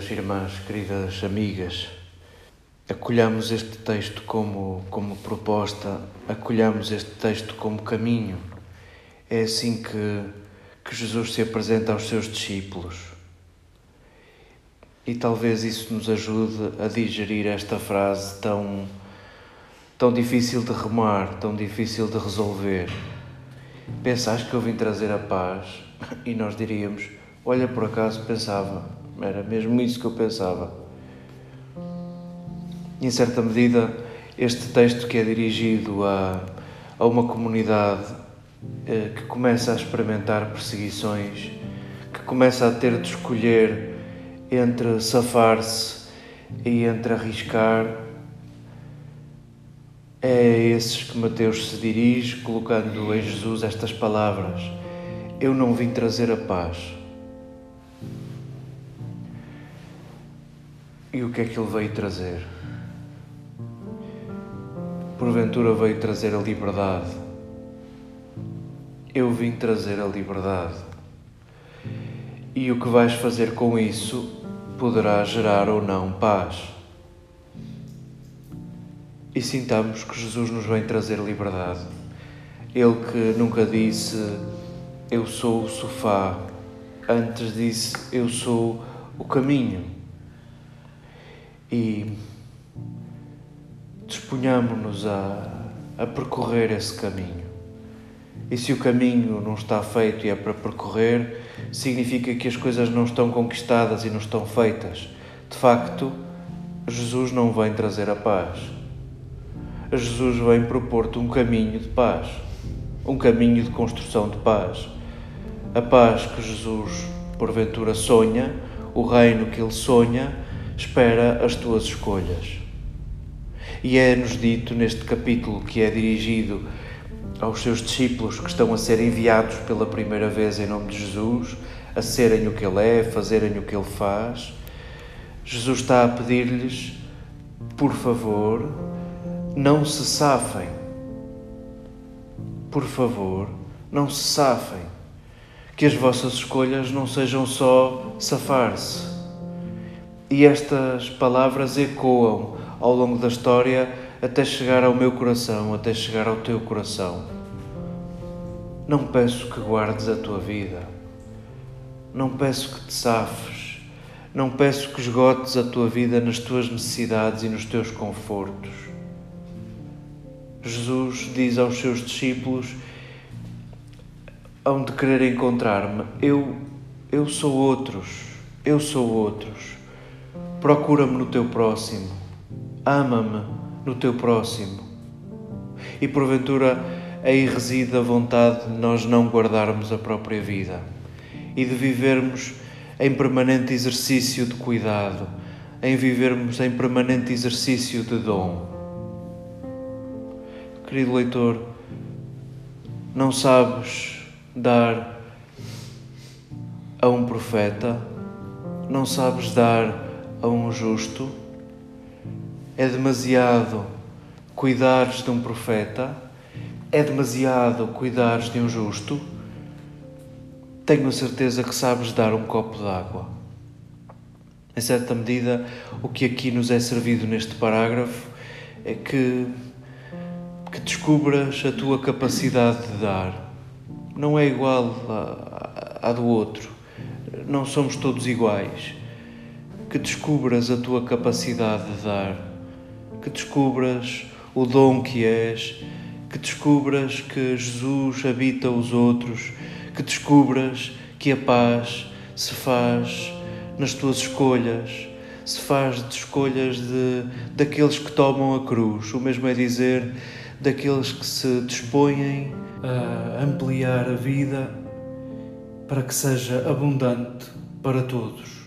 Queridas irmãs, queridas amigas, acolhamos este texto como, como proposta, acolhamos este texto como caminho. É assim que, que Jesus se apresenta aos seus discípulos. E talvez isso nos ajude a digerir esta frase tão, tão difícil de remar, tão difícil de resolver. Pensas que eu vim trazer a paz? E nós diríamos: Olha, por acaso pensava era mesmo isso que eu pensava. Em certa medida, este texto que é dirigido a, a uma comunidade eh, que começa a experimentar perseguições, que começa a ter de escolher entre safar-se e entre arriscar, é a esses que Mateus se dirige, colocando em Jesus estas palavras: Eu não vim trazer a paz E o que é que ele veio trazer? Porventura veio trazer a liberdade. Eu vim trazer a liberdade. E o que vais fazer com isso poderá gerar ou não paz. E sintamos que Jesus nos vem trazer liberdade. Ele que nunca disse eu sou o sofá, antes disse eu sou o caminho e disponhamos-nos a, a percorrer esse caminho. E se o caminho não está feito e é para percorrer, significa que as coisas não estão conquistadas e não estão feitas. De facto, Jesus não vem trazer a paz. Jesus vem propor-te um caminho de paz, um caminho de construção de paz. A paz que Jesus, porventura, sonha, o reino que ele sonha, espera as tuas escolhas. E é-nos dito neste capítulo que é dirigido aos seus discípulos que estão a ser enviados pela primeira vez em nome de Jesus, a serem o que Ele é, a fazerem o que Ele faz. Jesus está a pedir-lhes, por favor, não se safem. Por favor, não se safem. Que as vossas escolhas não sejam só safar-se e estas palavras ecoam ao longo da história até chegar ao meu coração, até chegar ao teu coração. Não peço que guardes a tua vida, não peço que te safes, não peço que esgotes a tua vida nas tuas necessidades e nos teus confortos. Jesus diz aos seus discípulos: hão de querer encontrar-me, eu, eu sou outros, eu sou outros. Procura-me no teu próximo. Ama-me no teu próximo. E porventura aí reside a vontade de nós não guardarmos a própria vida e de vivermos em permanente exercício de cuidado, em vivermos em permanente exercício de dom. Querido leitor, não sabes dar a um profeta, não sabes dar a um justo, é demasiado cuidares de um profeta, é demasiado cuidares de um justo. Tenho a certeza que sabes dar um copo d'água. Em certa medida, o que aqui nos é servido neste parágrafo é que, que descubras a tua capacidade de dar. Não é igual à, à do outro. Não somos todos iguais que descubras a tua capacidade de dar, que descubras o dom que és, que descubras que Jesus habita os outros, que descubras que a paz se faz nas tuas escolhas, se faz de escolhas de, daqueles que tomam a cruz, o mesmo é dizer daqueles que se dispõem a ampliar a vida para que seja abundante para todos.